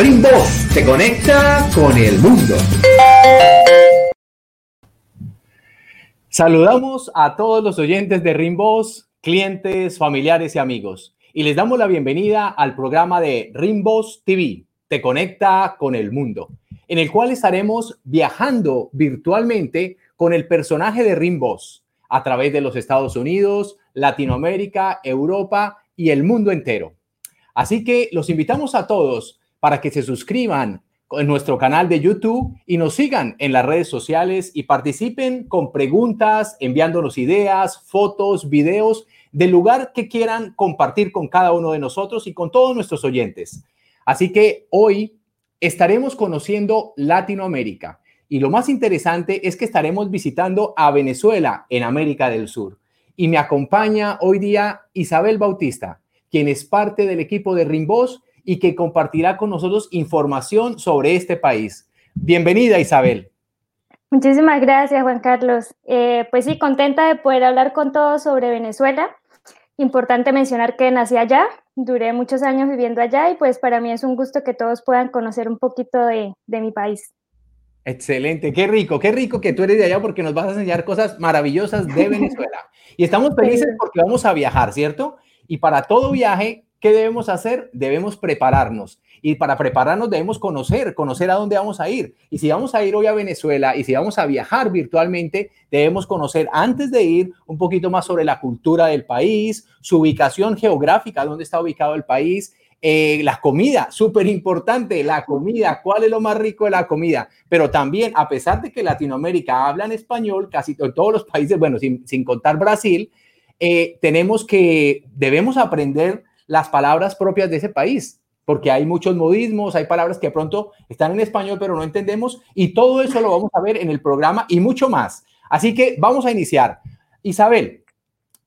Rimboss te conecta con el mundo. Saludamos a todos los oyentes de Rimboss, clientes, familiares y amigos. Y les damos la bienvenida al programa de Rimboss TV, Te Conecta con el Mundo, en el cual estaremos viajando virtualmente con el personaje de Rimboss a través de los Estados Unidos, Latinoamérica, Europa y el mundo entero. Así que los invitamos a todos para que se suscriban en nuestro canal de YouTube y nos sigan en las redes sociales y participen con preguntas, enviándonos ideas, fotos, videos del lugar que quieran compartir con cada uno de nosotros y con todos nuestros oyentes. Así que hoy estaremos conociendo Latinoamérica y lo más interesante es que estaremos visitando a Venezuela en América del Sur. Y me acompaña hoy día Isabel Bautista, quien es parte del equipo de Rimbos y que compartirá con nosotros información sobre este país. Bienvenida, Isabel. Muchísimas gracias, Juan Carlos. Eh, pues sí, contenta de poder hablar con todos sobre Venezuela. Importante mencionar que nací allá, duré muchos años viviendo allá y pues para mí es un gusto que todos puedan conocer un poquito de, de mi país. Excelente, qué rico, qué rico que tú eres de allá porque nos vas a enseñar cosas maravillosas de Venezuela. Y estamos felices porque vamos a viajar, ¿cierto? Y para todo viaje, ¿qué debemos hacer? Debemos prepararnos. Y para prepararnos debemos conocer, conocer a dónde vamos a ir. Y si vamos a ir hoy a Venezuela y si vamos a viajar virtualmente, debemos conocer antes de ir un poquito más sobre la cultura del país, su ubicación geográfica, dónde está ubicado el país, eh, la comida, súper importante, la comida, cuál es lo más rico de la comida, pero también, a pesar de que Latinoamérica habla en español, casi todos los países, bueno, sin, contar Brasil, eh, tenemos que, debemos aprender las palabras propias de ese país, porque hay muchos modismos, hay palabras que pronto están en español, pero no entendemos, y todo eso lo vamos a ver en el programa y mucho más. Así que vamos a iniciar. Isabel,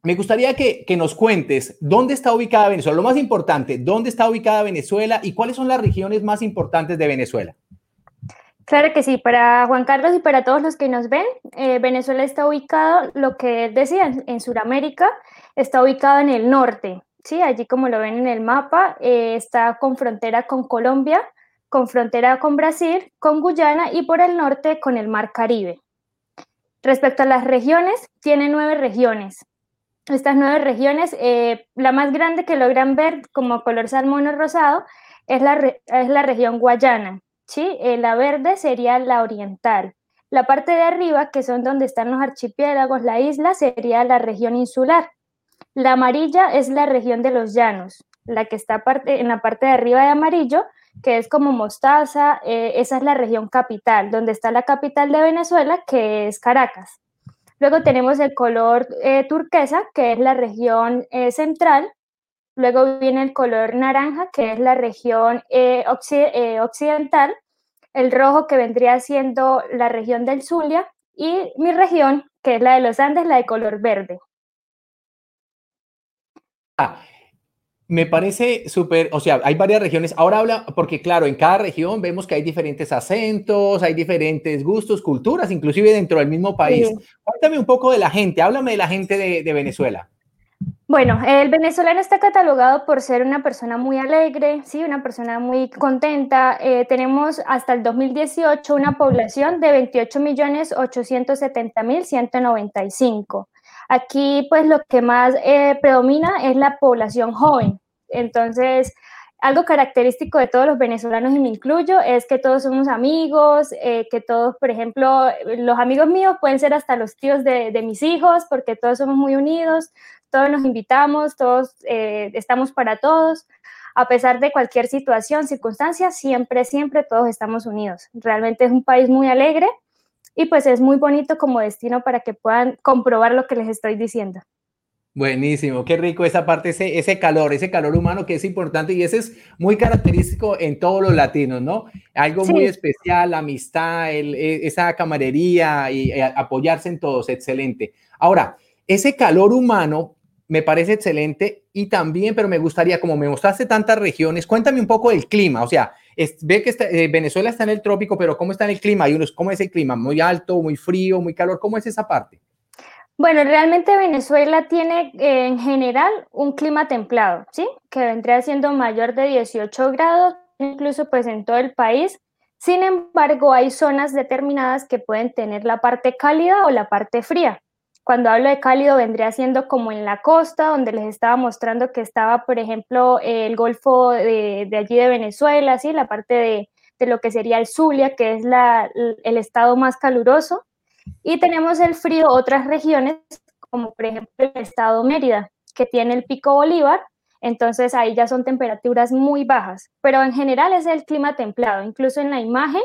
me gustaría que, nos cuentes dónde está ubicada Venezuela. Lo más importante, dónde está ubicada Venezuela y cuáles son las regiones más importantes de Venezuela. Claro que sí, para Juan Carlos y para todos los que nos ven, eh, Venezuela está ubicado, lo que decía, en Sudamérica, está ubicado en el norte, ¿sí? Allí como lo ven en el mapa, eh, está con frontera con Colombia, con frontera con Brasil, con Guyana y por el norte con el Mar Caribe. Respecto a las regiones, tiene nueve regiones estas nueve regiones, eh, la más grande que logran ver como color salmón o rosado es la, es la región Guayana. ¿sí? Eh, la verde sería la oriental. La parte de arriba, que son donde están los archipiélagos, la isla, sería la región insular. La amarilla es la región de los llanos. La que está en la parte de arriba de amarillo, que es como mostaza, eh, esa es la región capital, donde está la capital de Venezuela, que es Caracas. Luego tenemos el color eh, turquesa, que es la región eh, central. Luego viene el color naranja, que es la región occidental. El rojo, que vendría siendo la región del Zulia. Y mi región, que es la de los Andes, la de color verde. Ah, me parece súper, o sea, hay varias regiones. Ahora habla, porque claro, en cada región vemos que hay diferentes acentos, hay diferentes gustos, culturas, inclusive dentro del mismo país. Cuéntame un poco de la gente, háblame de la gente de, Venezuela. Bueno, el venezolano está catalogado por ser una persona muy alegre, sí, una persona muy contenta. Eh, tenemos hasta el 2018 una población de 28.870.195. Aquí, pues, lo que más eh, predomina es la población joven. Entonces, algo característico de todos los venezolanos, y me incluyo, es que todos somos amigos, eh, que todos, por ejemplo, los amigos míos pueden ser hasta los tíos de, mis hijos, porque todos somos muy unidos, todos nos invitamos, todos eh, estamos para todos. A pesar de cualquier situación, circunstancia, siempre, siempre todos estamos unidos. Realmente es un país muy alegre y pues es muy bonito como destino para que puedan comprobar lo que les estoy diciendo. Buenísimo, qué rico esa parte, ese, ese calor, ese calor humano que es importante y ese es muy característico en todos los latinos, ¿no? Algo muy especial, la amistad, e, esa camarería y eh, apoyarse en todos, excelente. Ahora, ese calor humano me parece excelente y también, pero me gustaría, como me mostraste tantas regiones, cuéntame un poco del clima, o sea, ve que eh, Venezuela está en el trópico, pero ¿cómo está en el clima? Hay unos, ¿Cómo es el clima? ¿Muy alto, muy frío, muy calor? ¿Cómo es esa parte? Bueno, realmente Venezuela tiene en general un clima templado, ¿sí? Que vendría siendo mayor de 18 grados, incluso pues en todo el país. Sin embargo, hay zonas determinadas que pueden tener la parte cálida o la parte fría. Cuando hablo de cálido vendría siendo como en la costa, donde les estaba mostrando que estaba, por ejemplo, el Golfo de, allí de Venezuela, ¿sí? la parte de, de, lo que sería el Zulia, que es la, el estado más caluroso. Y tenemos el frío, otras regiones, como por ejemplo el estado Mérida, que tiene el pico Bolívar, entonces ahí ya son temperaturas muy bajas, pero en general es el clima templado, incluso en la imagen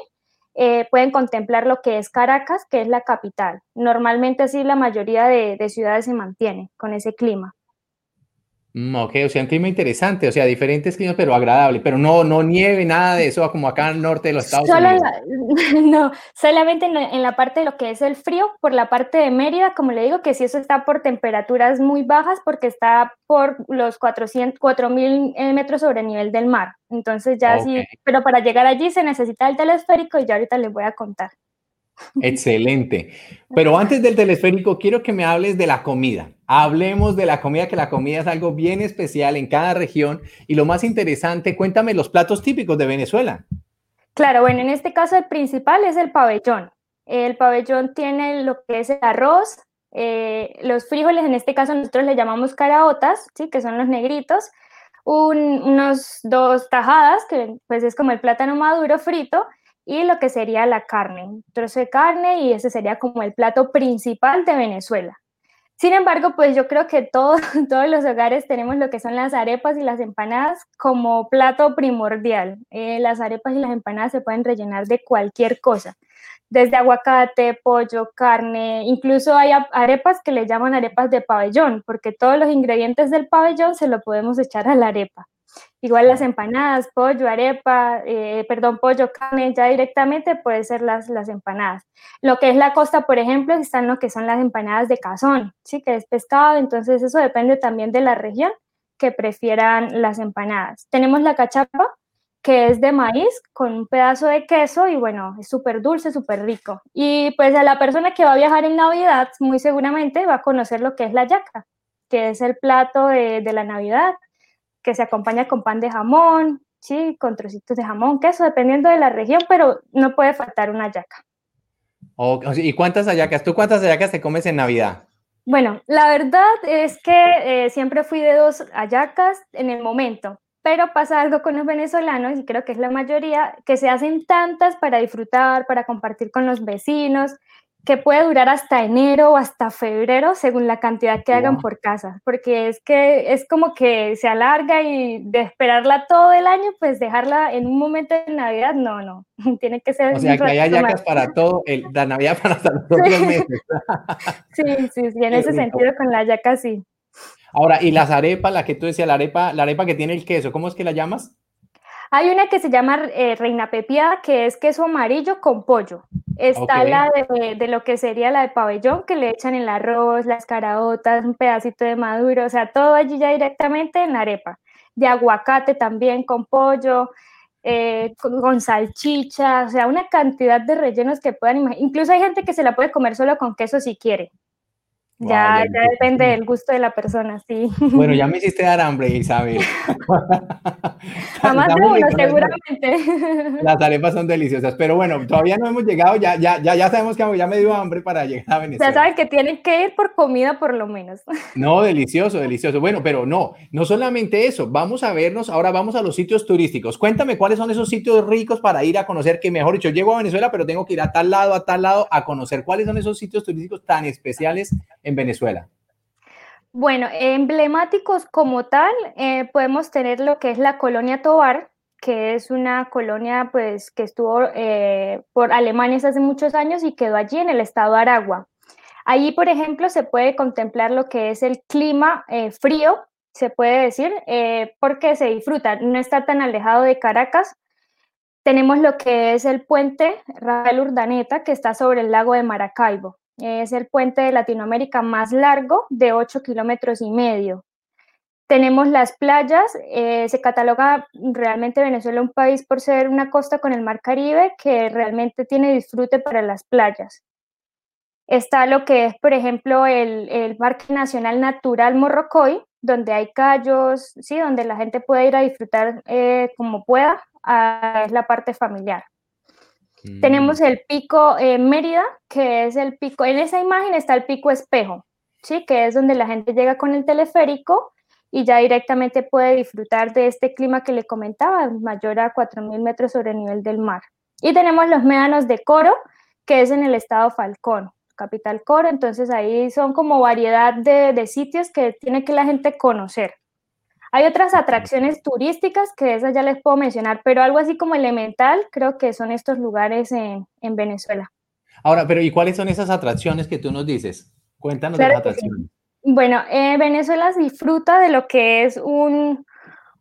eh, pueden contemplar lo que es Caracas, que es la capital. Normalmente así la mayoría de, de ciudades se mantiene con ese clima. Mm, ok, o sea, un clima interesante, o sea, diferentes climas, pero agradable, pero no, no nieve, nada de eso, como acá al norte de los Estados Unidos. no, solamente en la, parte de lo que es el frío, por la parte de Mérida, como le digo, que si eso está por temperaturas muy bajas, porque está por los 400, 4000 eh, metros sobre el nivel del mar. Entonces ya sí, pero para llegar allí se necesita el telesférico y ya ahorita les voy a contar. Excelente. Pero antes del telesférico, quiero que me hables de la comida. Hablemos de la comida, que la comida es algo bien especial en cada región. Y lo más interesante, cuéntame los platos típicos de Venezuela. Claro, bueno, en este caso el principal es el pabellón. El pabellón tiene lo que es el arroz, eh, los frijoles, en este caso nosotros le llamamos caraotas, ¿sí? que son los negritos, unos dos tajadas, que pues es como el plátano maduro frito, y lo que sería la carne, trozo de carne y ese sería como el plato principal de Venezuela. Sin embargo, pues yo creo que todos los hogares tenemos lo que son las arepas y las empanadas como plato primordial. Eh, las arepas y las empanadas se pueden rellenar de cualquier cosa, desde aguacate, pollo, carne, incluso hay arepas que le llaman arepas de pabellón, porque todos los ingredientes del pabellón se lo podemos echar a la arepa. Igual las empanadas, pollo, arepa, eh, perdón, pollo, carne, ya directamente puede ser las, las empanadas. Lo que es la costa, por ejemplo, están lo que son las empanadas de cazón, ¿sí? que es pescado, entonces eso depende también de la región que prefieran las empanadas. Tenemos la cachapa, que es de maíz con un pedazo de queso y bueno, es súper dulce, súper rico. Y pues a la persona que va a viajar en Navidad, muy seguramente va a conocer lo que es la yaca, que es el plato de, de la Navidad que se acompaña con pan de jamón, sí, con trocitos de jamón, queso, dependiendo de la región, pero no puede faltar una yaca. ¿Y cuántas hallacas? ¿Tú cuántas hallacas te comes en Navidad? Bueno, la verdad es que eh, siempre fui de dos hallacas en el momento, pero pasa algo con los venezolanos, y creo que es la mayoría, que se hacen tantas para disfrutar, para compartir con los vecinos, que puede durar hasta enero o hasta febrero según la cantidad que hagan por casa, porque es que es como que se alarga y de esperarla todo el año, pues dejarla en un momento de Navidad, no, no, tiene que ser... O sea, que haya yacas para todo, el, la Navidad para hasta los meses. sí, sí, sí, en ese sentido con la yaca sí. Ahora, y las arepas, la que tú decías, la arepa, la arepa que tiene el queso, ¿cómo es que la llamas? Hay una que se llama eh, reina pepiada, que es queso amarillo con pollo. Está la de, lo que sería la de pabellón, que le echan el arroz, las caraotas, un pedacito de maduro, o sea, todo allí ya directamente en la arepa. De aguacate también con pollo, eh, con, salchicha, o sea, una cantidad de rellenos que puedan imaginar. Incluso hay gente que se la puede comer solo con queso si quiere. Ya, ya, depende del gusto de la persona, sí. Bueno, ya me hiciste dar hambre, Isabel. Jamás de uno, seguramente. Las arepas son deliciosas, pero bueno, todavía no hemos llegado, ya, ya, ya, ya sabemos que ya me dio hambre para llegar a Venezuela. Ya saben que tienen que ir por comida por lo menos. No, delicioso, delicioso. Bueno, pero no, no solamente eso, vamos a vernos, ahora vamos a los sitios turísticos. Cuéntame cuáles son esos sitios ricos para ir a conocer, que mejor dicho, llego a Venezuela, pero tengo que ir a tal lado, a tal lado, a conocer cuáles son esos sitios turísticos tan especiales en Venezuela? Bueno, emblemáticos como tal, eh, podemos tener lo que es la colonia Tobar, que es una colonia pues, que estuvo eh, por Alemania hace muchos años y quedó allí en el estado de Aragua. Allí, por ejemplo, se puede contemplar lo que es el clima eh, frío, se puede decir, porque se disfruta, no está tan alejado de Caracas. Tenemos lo que es el puente Rafael Urdaneta, que está sobre el lago de Maracaibo. Es el puente de Latinoamérica más largo, de 8 kilómetros y medio. Tenemos las playas, eh, se cataloga realmente Venezuela un país por ser una costa con el mar Caribe que realmente tiene disfrute para las playas. Está lo que es, por ejemplo, el, el Parque Nacional Natural Morrocoy, donde hay callos, ¿sí? donde la gente puede ir a disfrutar eh, como pueda, es la parte familiar. Mm. Tenemos el pico eh, Mérida, que es el pico, en esa imagen está el pico espejo, ¿sí? que es donde la gente llega con el teleférico y ya directamente puede disfrutar de este clima que le comentaba, mayor a 4.000 metros sobre el nivel del mar. Y tenemos los médanos de Coro, que es en el estado Falcón, capital Coro, entonces ahí son como variedad de, de sitios que tiene que la gente conocer. Hay otras atracciones turísticas que esas ya les puedo mencionar, pero algo así como elemental creo que son estos lugares en, en Venezuela. Ahora, pero ¿y cuáles son esas atracciones que tú nos dices? Cuéntanos de las atracciones. Bueno, eh, Venezuela disfruta de lo que es un,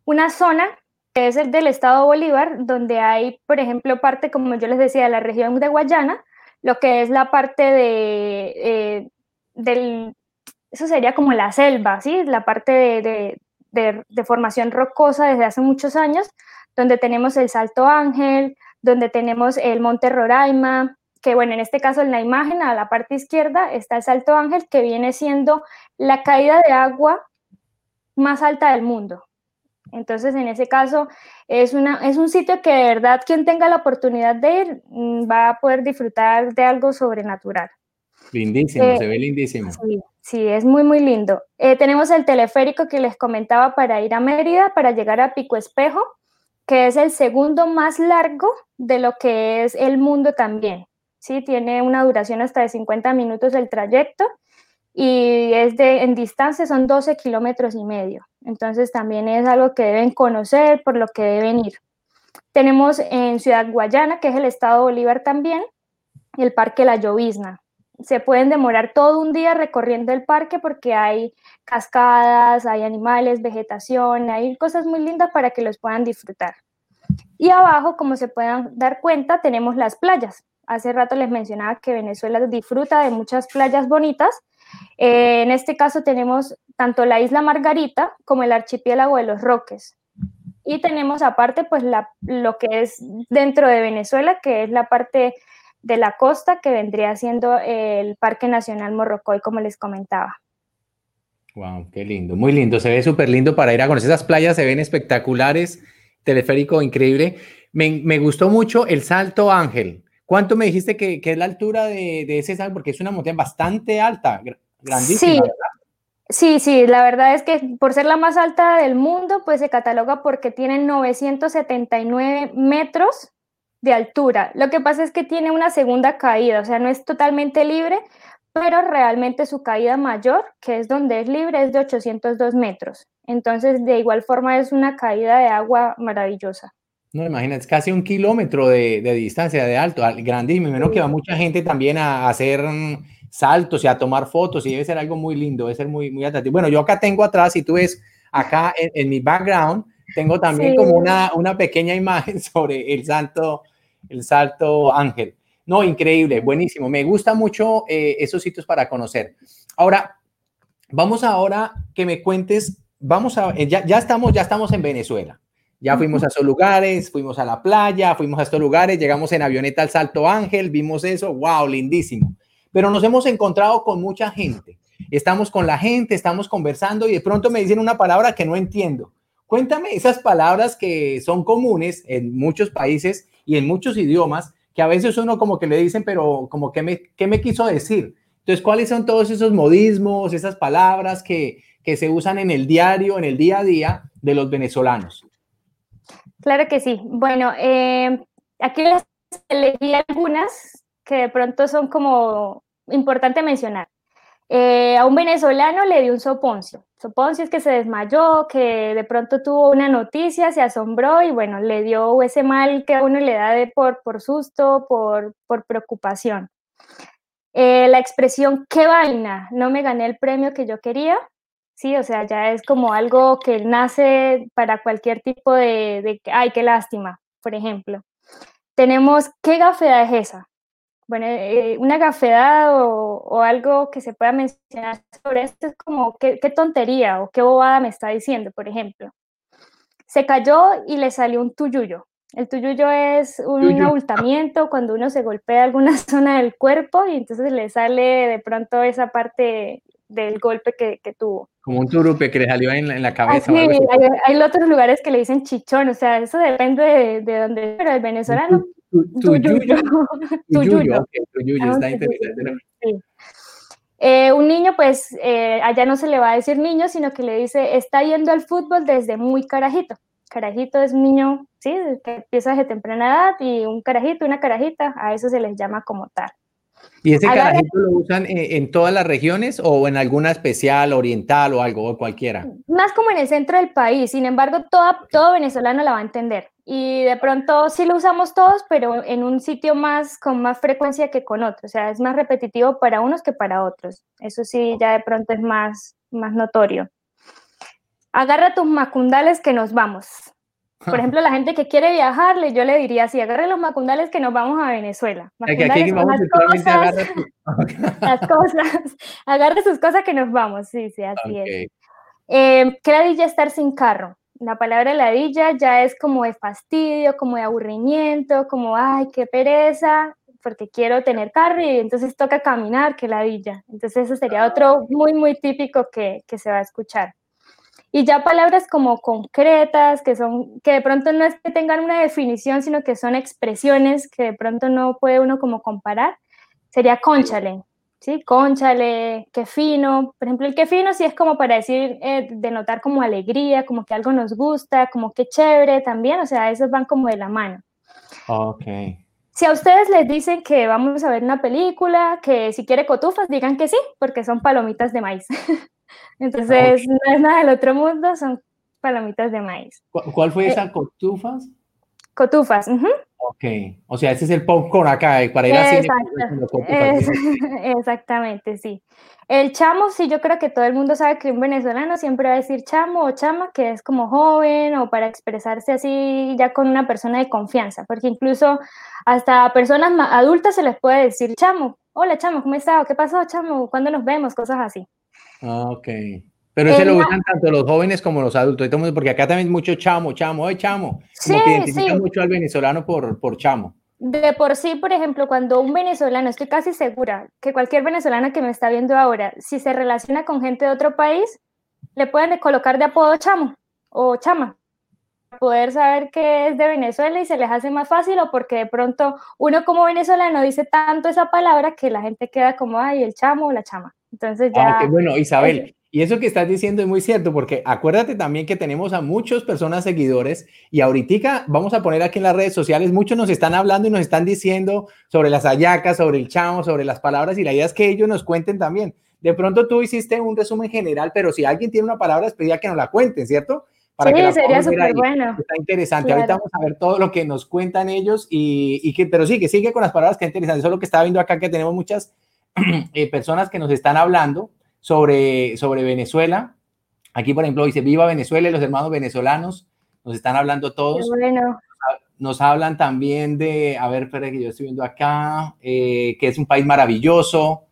una zona que es el del estado Bolívar, donde hay, por ejemplo, parte, como yo les decía, de la región de Guayana, lo que es la parte de, eh, del, eso sería como la selva, ¿sí? La parte de, de, formación rocosa desde hace muchos años, donde tenemos el Salto Ángel, donde tenemos el Monte Roraima, que bueno, en este caso en la imagen a la parte izquierda está el Salto Ángel, que viene siendo la caída de agua más alta del mundo. Entonces, en ese caso, es, una, es un sitio que de verdad quien tenga la oportunidad de ir mm, va a poder disfrutar de algo sobrenatural. Lindísimo, eh, se ve lindísimo. Sí, es muy, muy lindo. Eh, tenemos el teleférico que les comentaba para ir a Mérida, para llegar a Pico Espejo, que es el segundo más largo de lo que es el mundo también. Sí, tiene una duración hasta de 50 minutos el trayecto y es de, en distancia son 12 kilómetros y medio. Entonces también es algo que deben conocer, por lo que deben ir. Tenemos en Ciudad Guayana, que es el estado Bolívar también, el Parque La Llovizna se pueden demorar todo un día recorriendo el parque porque hay cascadas, hay animales, vegetación, hay cosas muy lindas para que los puedan disfrutar. Y abajo, como se puedan dar cuenta, tenemos las playas. Hace rato les mencionaba que Venezuela disfruta de muchas playas bonitas. Eh, en este caso tenemos tanto la isla Margarita como el archipiélago de los Roques. Y tenemos aparte pues lo que es dentro de Venezuela, que es la parte de la costa que vendría siendo el Parque Nacional Morrocoy, como les comentaba. Wow, qué lindo, muy lindo, se ve súper lindo para ir a conocer esas playas, se ven espectaculares, teleférico increíble. Me, gustó mucho el Salto Ángel. ¿Cuánto me dijiste que, es la altura de, ese salto? Porque es una montaña bastante alta, grandísima. Sí. Sí, sí, la verdad es que por ser la más alta del mundo, pues se cataloga porque tiene 979 metros de altura. Lo que pasa es que tiene una segunda caída, o sea, no es totalmente libre, pero realmente su caída mayor, que es donde es libre, es de 802 metros. Entonces, de igual forma, es una caída de agua maravillosa. No, imagínate, es casi un kilómetro de, distancia de alto, grandísimo. Menos que va mucha gente también a, hacer saltos y a tomar fotos y debe ser algo muy lindo, debe ser muy, muy atractivo. Bueno, yo acá tengo atrás, si tú ves acá en, mi background, tengo también como una, una pequeña imagen sobre el santo, el Salto Ángel. No, increíble, buenísimo. Me gusta mucho eh, esos sitios para conocer. Ahora, vamos ahora que me cuentes, vamos a, eh, ya, ya, estamos, ya estamos en Venezuela. Ya fuimos a esos lugares, fuimos a la playa, fuimos a estos lugares, llegamos en avioneta al Salto Ángel, vimos eso, wow, lindísimo. Pero nos hemos encontrado con mucha gente. Estamos con la gente, estamos conversando y de pronto me dicen una palabra que no entiendo. Cuéntame esas palabras que son comunes en muchos países y en muchos idiomas que a veces uno como que le dicen, pero como que me, ¿qué me quiso decir? Entonces, ¿cuáles son todos esos modismos, esas palabras que, que se usan en el diario, en el día a día de los venezolanos? Claro que sí. Bueno, eh, aquí les elegí algunas que de pronto son como importante mencionar. Eh, a un venezolano le dio un soponcio. Soponcio es que se desmayó, que de pronto tuvo una noticia, se asombró y bueno, le dio ese mal que a uno le da de por, por susto, por, por preocupación. Eh, la expresión, qué vaina, no me gané el premio que yo quería, sí, o sea, ya es como algo que nace para cualquier tipo de, de ay, qué lástima, por ejemplo. Tenemos, qué gafedad es esa, bueno, eh, una gafedad o, algo que se pueda mencionar sobre esto es como ¿qué, tontería o qué bobada me está diciendo, por ejemplo. Se cayó y le salió un tuyuyo. El tuyuyo es un abultamiento cuando uno se golpea alguna zona del cuerpo y entonces le sale de pronto esa parte del golpe que, tuvo. Como un turupe que le salió en, la cabeza. sí, hay, otros lugares que le dicen chichón, o sea, eso depende de, de dónde, pero el venezolano. Tuyuyo. Tuyuyo. está interesante. Eh, un niño, pues, eh, allá no se le va a decir niño, sino que le dice, está yendo al fútbol desde muy carajito. Carajito es un niño, sí, que empieza desde temprana edad y un carajito, una carajita, a eso se les llama como tal. ¿Y ese carajito lo usan en, todas las regiones o en alguna especial, oriental o algo, o cualquiera? Más como en el centro del país, sin embargo, todo venezolano la va a entender. Y de pronto sí lo usamos todos, pero en un sitio más con más frecuencia que con otros. O sea, es más repetitivo para unos que para otros. Eso sí, ya de pronto es más, más notorio. Agarra tus macundales que nos vamos. Por ejemplo, la gente que quiere viajar, yo le diría así, agarre los macundales que nos vamos a Venezuela. Macundales las, cosas, las cosas, agarre sus cosas que nos vamos, sí, sí, así es. Eh, ¿Qué estar sin carro? La palabra ladilla ya es como de fastidio, como de aburrimiento, como, ay, qué pereza, porque quiero tener carro y entonces toca caminar, qué ladilla. Entonces eso sería otro muy, muy típico que, que se va a escuchar. Y ya palabras como concretas, que son, que de pronto no es que tengan una definición, sino que son expresiones que de pronto no puede uno como comparar, sería conchale, ¿sí? Conchale, qué fino. Por ejemplo, el qué fino sí es como para decir, eh, denotar como alegría, como que algo nos gusta, como que chévere también, o sea, esos van como de la mano. Ok. Si a ustedes les dicen que vamos a ver una película, que si quiere cotufas, digan que sí, porque son palomitas de maíz. Entonces, no es nada del otro mundo, son palomitas de maíz. ¿Cuál fue esa? Eh, ¿Cotufas? Cotufas. Ok, o sea, ese es el popcorn acá, eh, para ir así. Exactamente, sí. El chamo, sí, yo creo que todo el mundo sabe que un venezolano siempre va a decir chamo o chama, que es como joven o para expresarse así ya con una persona de confianza, porque incluso hasta a personas adultas se les puede decir chamo, hola chamo, ¿cómo estás? ¿Qué pasó chamo? ¿Cuándo nos vemos? Cosas así. Ah, ok. Pero ese lo usan tanto los jóvenes como los adultos, porque acá también mucho chamo, chamo, ¡ay, chamo! Como que identifica mucho al venezolano por, por chamo. De por sí, por ejemplo, cuando un venezolano, estoy casi segura que cualquier venezolano que me está viendo ahora, si se relaciona con gente de otro país, le pueden colocar de apodo chamo o chama, poder saber que es de Venezuela y se les hace más fácil o porque de pronto uno como venezolano dice tanto esa palabra que la gente queda como, ay, el chamo o la chama. Entonces ya... Ah, bueno, Isabel, y eso que estás diciendo es muy cierto, porque acuérdate también que tenemos a muchas personas seguidores y ahorita vamos a poner aquí en las redes sociales, muchos nos están hablando y nos están diciendo sobre las ayacas, sobre el chamo, sobre las palabras y la idea es que ellos nos cuenten también. De pronto tú hiciste un resumen general, pero si alguien tiene una palabra especial que nos la cuenten, ¿cierto? Para sí, sería súper bueno. Está interesante. Ahorita vamos a ver todo lo que nos cuentan ellos y, y, que, pero sí, que sigue con las palabras que interesantes. Eso es lo que estaba viendo acá, que tenemos muchas eh, personas que nos están hablando sobre, sobre Venezuela. Aquí, por ejemplo, dice, viva Venezuela y los hermanos venezolanos. Nos están hablando todos. Bueno. Nos hablan también de, a ver, espera que yo estoy viendo acá, eh, que es un país maravilloso,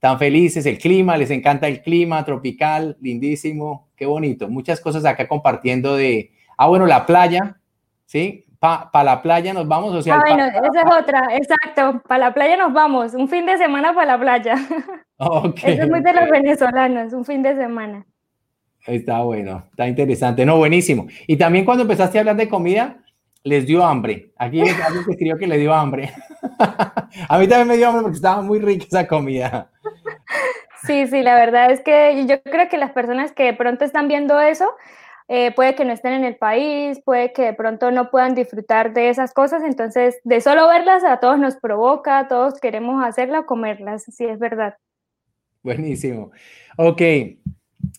tan felices, el clima, les encanta el clima tropical, lindísimo, qué bonito. Muchas cosas acá compartiendo de, ah, bueno, la playa, ¿sí? para la playa nos vamos, o sea... Ah, bueno, esa es otra, exacto, para la playa nos vamos, un fin de semana para la playa. Okay, Eso es muy de los venezolanos, un fin de semana. Está bueno, está interesante, no, buenísimo. Y también cuando empezaste a hablar de comida, les dio hambre. Aquí alguien que escribió que le dio hambre. a mí también me dio hambre porque estaba muy rica esa comida. Sí, sí, la verdad es que yo creo que las personas que de pronto están viendo eso, eh, puede que no estén en el país, puede que de pronto no puedan disfrutar de esas cosas, entonces de solo verlas a todos nos provoca, todos queremos hacerlas o comerlas, sí es verdad. Buenísimo. Ok,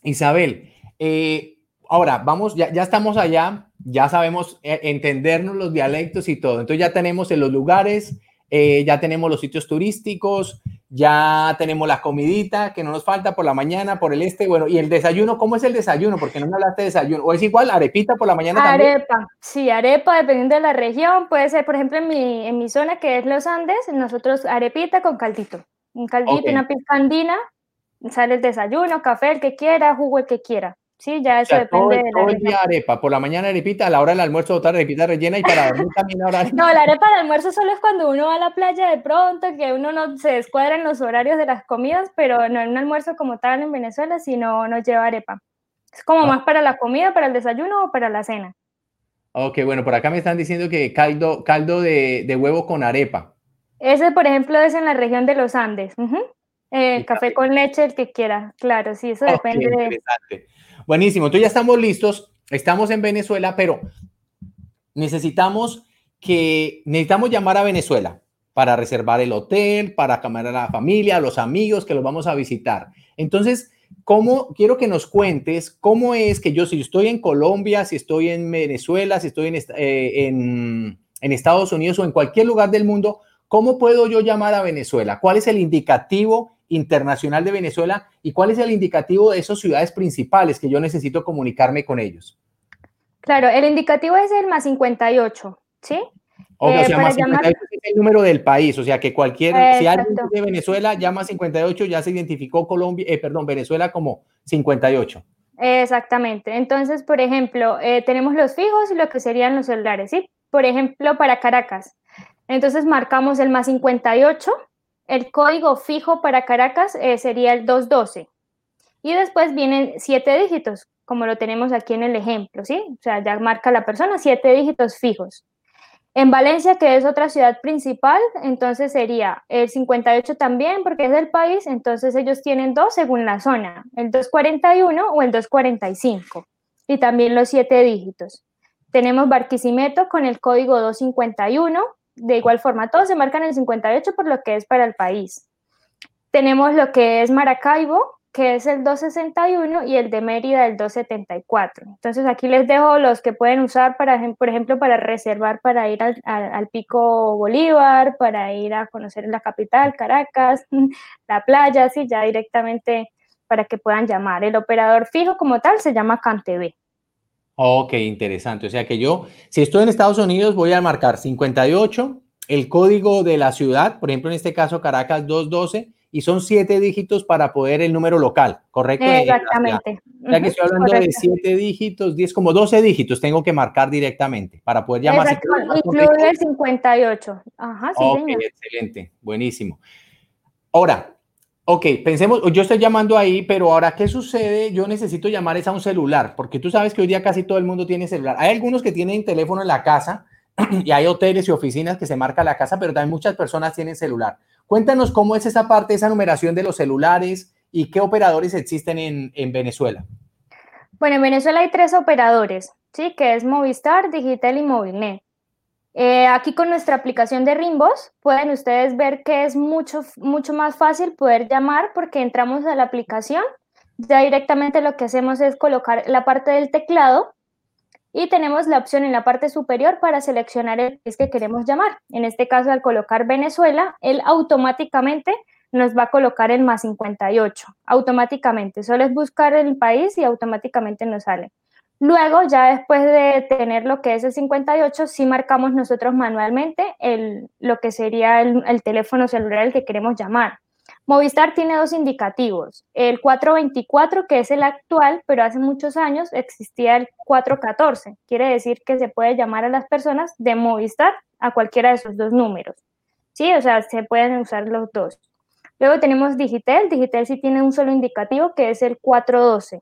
Isabel, eh, ahora vamos, ya, ya estamos allá, ya sabemos eh, entendernos los dialectos y todo, entonces ya tenemos en los lugares, ya tenemos los sitios turísticos, ya tenemos la comidita que no nos falta por la mañana, por el este, bueno, y el desayuno, ¿cómo es el desayuno? Porque no me hablaste de desayuno, o es igual, arepita por la mañana arepa, sí, arepa, dependiendo de la región, puede ser, por ejemplo, en mi, en mi zona, que es los Andes, nosotros arepita con caldito, un caldito, una pizcandina, sale el desayuno, café, el que quiera, jugo, el que quiera. Sí, ya eso depende de la el día arepa, por la mañana arepita, a la hora del almuerzo otra arepita rellena y para dormir también ahora. No, la arepa del almuerzo solo es cuando uno va a la playa de pronto, que uno no se descuadra en los horarios de las comidas, pero no en un almuerzo como tal en Venezuela, sino no lleva arepa. Es como ah. más para la comida, para el desayuno o para la cena. Ok, bueno, por acá me están diciendo que caldo, caldo de, huevo con arepa. Ese, por ejemplo, es en la región de los Andes. Eh, café con leche, el que quiera, claro, sí, eso depende de... Buenísimo, entonces ya estamos listos, estamos en Venezuela, pero necesitamos que, necesitamos llamar a Venezuela para reservar el hotel, para llamar a la familia, a los amigos que los vamos a visitar. Entonces, ¿cómo, quiero que nos cuentes cómo es que yo, si estoy en Colombia, si estoy en Venezuela, si estoy en, eh, en, en Estados Unidos o en cualquier lugar del mundo, ¿cómo puedo yo llamar a Venezuela? ¿Cuál es el indicativo internacional de Venezuela y cuál es el indicativo de esas ciudades principales que yo necesito comunicarme con ellos? Claro, el indicativo es el más 58, ¿sí? O, sea, eh, 58 es el número del país, o sea que cualquier, si alguien de Venezuela llama 58, ya se identificó Colombia, eh, perdón, Venezuela como 58. Exactamente. Entonces, por ejemplo, eh, tenemos los fijos y lo que serían los celulares, ¿sí? Por ejemplo, para Caracas. Entonces marcamos el más 58 el código fijo para Caracas eh, sería el 212. Y después vienen siete dígitos, como lo tenemos aquí en el ejemplo, ¿sí? O sea, ya marca la persona siete dígitos fijos. En Valencia, que es otra ciudad principal, entonces sería el 58 también, porque es del país, entonces ellos tienen dos según la zona, el 241 o el 245, y también los siete dígitos. Tenemos Barquisimeto con el código 251, de igual forma, todos se marcan el 58 por lo que es para el país. Tenemos lo que es Maracaibo, que es el 261 y el de Mérida el 274. Entonces aquí les dejo los que pueden usar, para, por ejemplo, para reservar para ir al, Pico Bolívar, para ir a conocer la capital, Caracas, la playa, así ya directamente para que puedan llamar. El operador fijo como tal se llama CanTV. Ok, interesante. O sea que yo, si estoy en Estados Unidos, voy a marcar 58, el código de la ciudad, por ejemplo, en este caso Caracas 212, y son siete dígitos para poder el número local, ¿correcto? Exactamente. O sea que estoy hablando de siete dígitos, 10, como 12 dígitos tengo que marcar directamente para poder llamar. Exacto, incluye el 58. Ajá, sí, Ok, excelente, buenísimo. Ahora, Ok, pensemos, yo estoy llamando ahí, pero ahora, ¿qué sucede? Yo necesito llamar es a un celular, porque tú sabes que hoy día casi todo el mundo tiene celular. Hay algunos que tienen teléfono en la casa y hay hoteles y oficinas que se marca la casa, pero también muchas personas tienen celular. Cuéntanos cómo es esa parte, esa numeración de los celulares y qué operadores existen en, en Venezuela. Bueno, en Venezuela hay tres operadores, ¿sí? Que es Movistar, Digital y Movilnet. Eh, aquí con nuestra aplicación de Rimbos pueden ustedes ver que es mucho, mucho más fácil poder llamar porque entramos a la aplicación, ya directamente lo que hacemos es colocar la parte del teclado y tenemos la opción en la parte superior para seleccionar el país que queremos llamar. En este caso, al colocar Venezuela, él automáticamente nos va a colocar el más 58, automáticamente. Solo es buscar el país y automáticamente nos sale. Luego, ya después de tener lo que es el 58, sí marcamos nosotros manualmente el, lo que sería el, teléfono celular al que queremos llamar. Movistar tiene dos indicativos. El 424, que es el actual, pero hace muchos años existía el 414. Quiere decir que se puede llamar a las personas de Movistar a cualquiera de esos dos números. Sí, o sea, se pueden usar los dos. Luego tenemos Digitel. Digitel sí tiene un solo indicativo, que es el 412.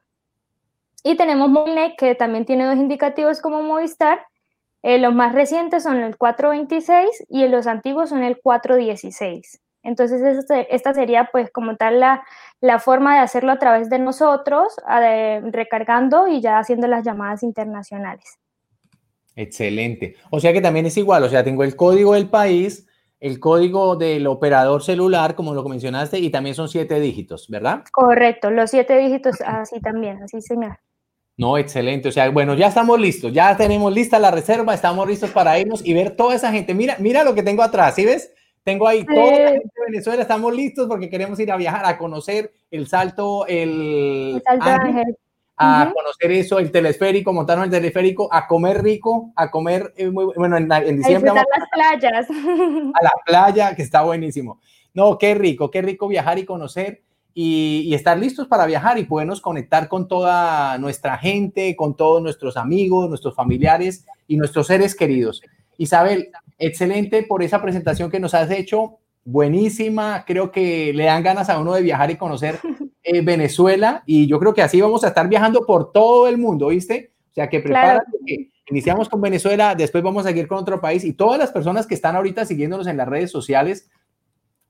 Y tenemos Movilnet, que también tiene dos indicativos como Movistar. Eh, los más recientes son el 426 y los antiguos son el 416. Entonces, esta sería pues como tal la, la, forma de hacerlo a través de nosotros, recargando y ya haciendo las llamadas internacionales. Excelente. O sea que también es igual, o sea, tengo el código del país, el código del operador celular, como lo mencionaste, y también son siete dígitos, ¿verdad? Correcto, los siete dígitos así también, así señor. No, excelente. O sea, bueno, ya estamos listos, ya tenemos lista la reserva, estamos listos para irnos y ver toda esa gente. Mira, mira lo que tengo atrás, ¿sí ves? Tengo ahí toda la gente de Venezuela, estamos listos porque queremos ir a viajar, a conocer el salto, el, salto ángel, a conocer eso, el telesférico, montarnos el telesférico, a comer rico, a comer, eh, bueno, en, diciembre. A las playas. A la playa, que está buenísimo. No, qué rico, qué rico viajar y conocer y, estar listos para viajar y podernos conectar con toda nuestra gente, con todos nuestros amigos, nuestros familiares y nuestros seres queridos. Isabel, excelente por esa presentación que nos has hecho, buenísima, creo que le dan ganas a uno de viajar y conocer eh, Venezuela y yo creo que así vamos a estar viajando por todo el mundo, ¿viste? O sea que prepárate, iniciamos con Venezuela, después vamos a seguir con otro país y todas las personas que están ahorita siguiéndonos en las redes sociales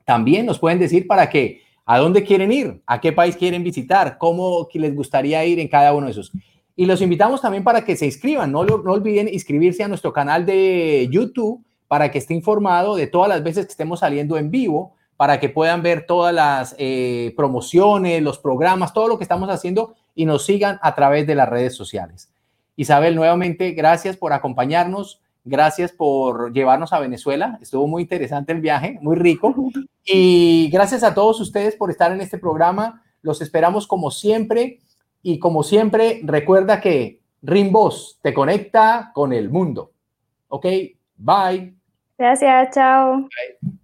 también nos pueden decir para que a dónde quieren ir, a qué país quieren visitar, cómo les gustaría ir en cada uno de esos. Y los invitamos también para que se inscriban, no, no olviden inscribirse a nuestro canal de YouTube para que esté informado de todas las veces que estemos saliendo en vivo, para que puedan ver todas las eh, promociones, los programas, todo lo que estamos haciendo y nos sigan a través de las redes sociales. Isabel, nuevamente, gracias por acompañarnos. Gracias por llevarnos a Venezuela. Estuvo muy interesante el viaje, muy rico. Y gracias a todos ustedes por estar en este programa. Los esperamos como siempre. Y como siempre, recuerda que Rimbos te conecta con el mundo. Ok, bye. Gracias, chao.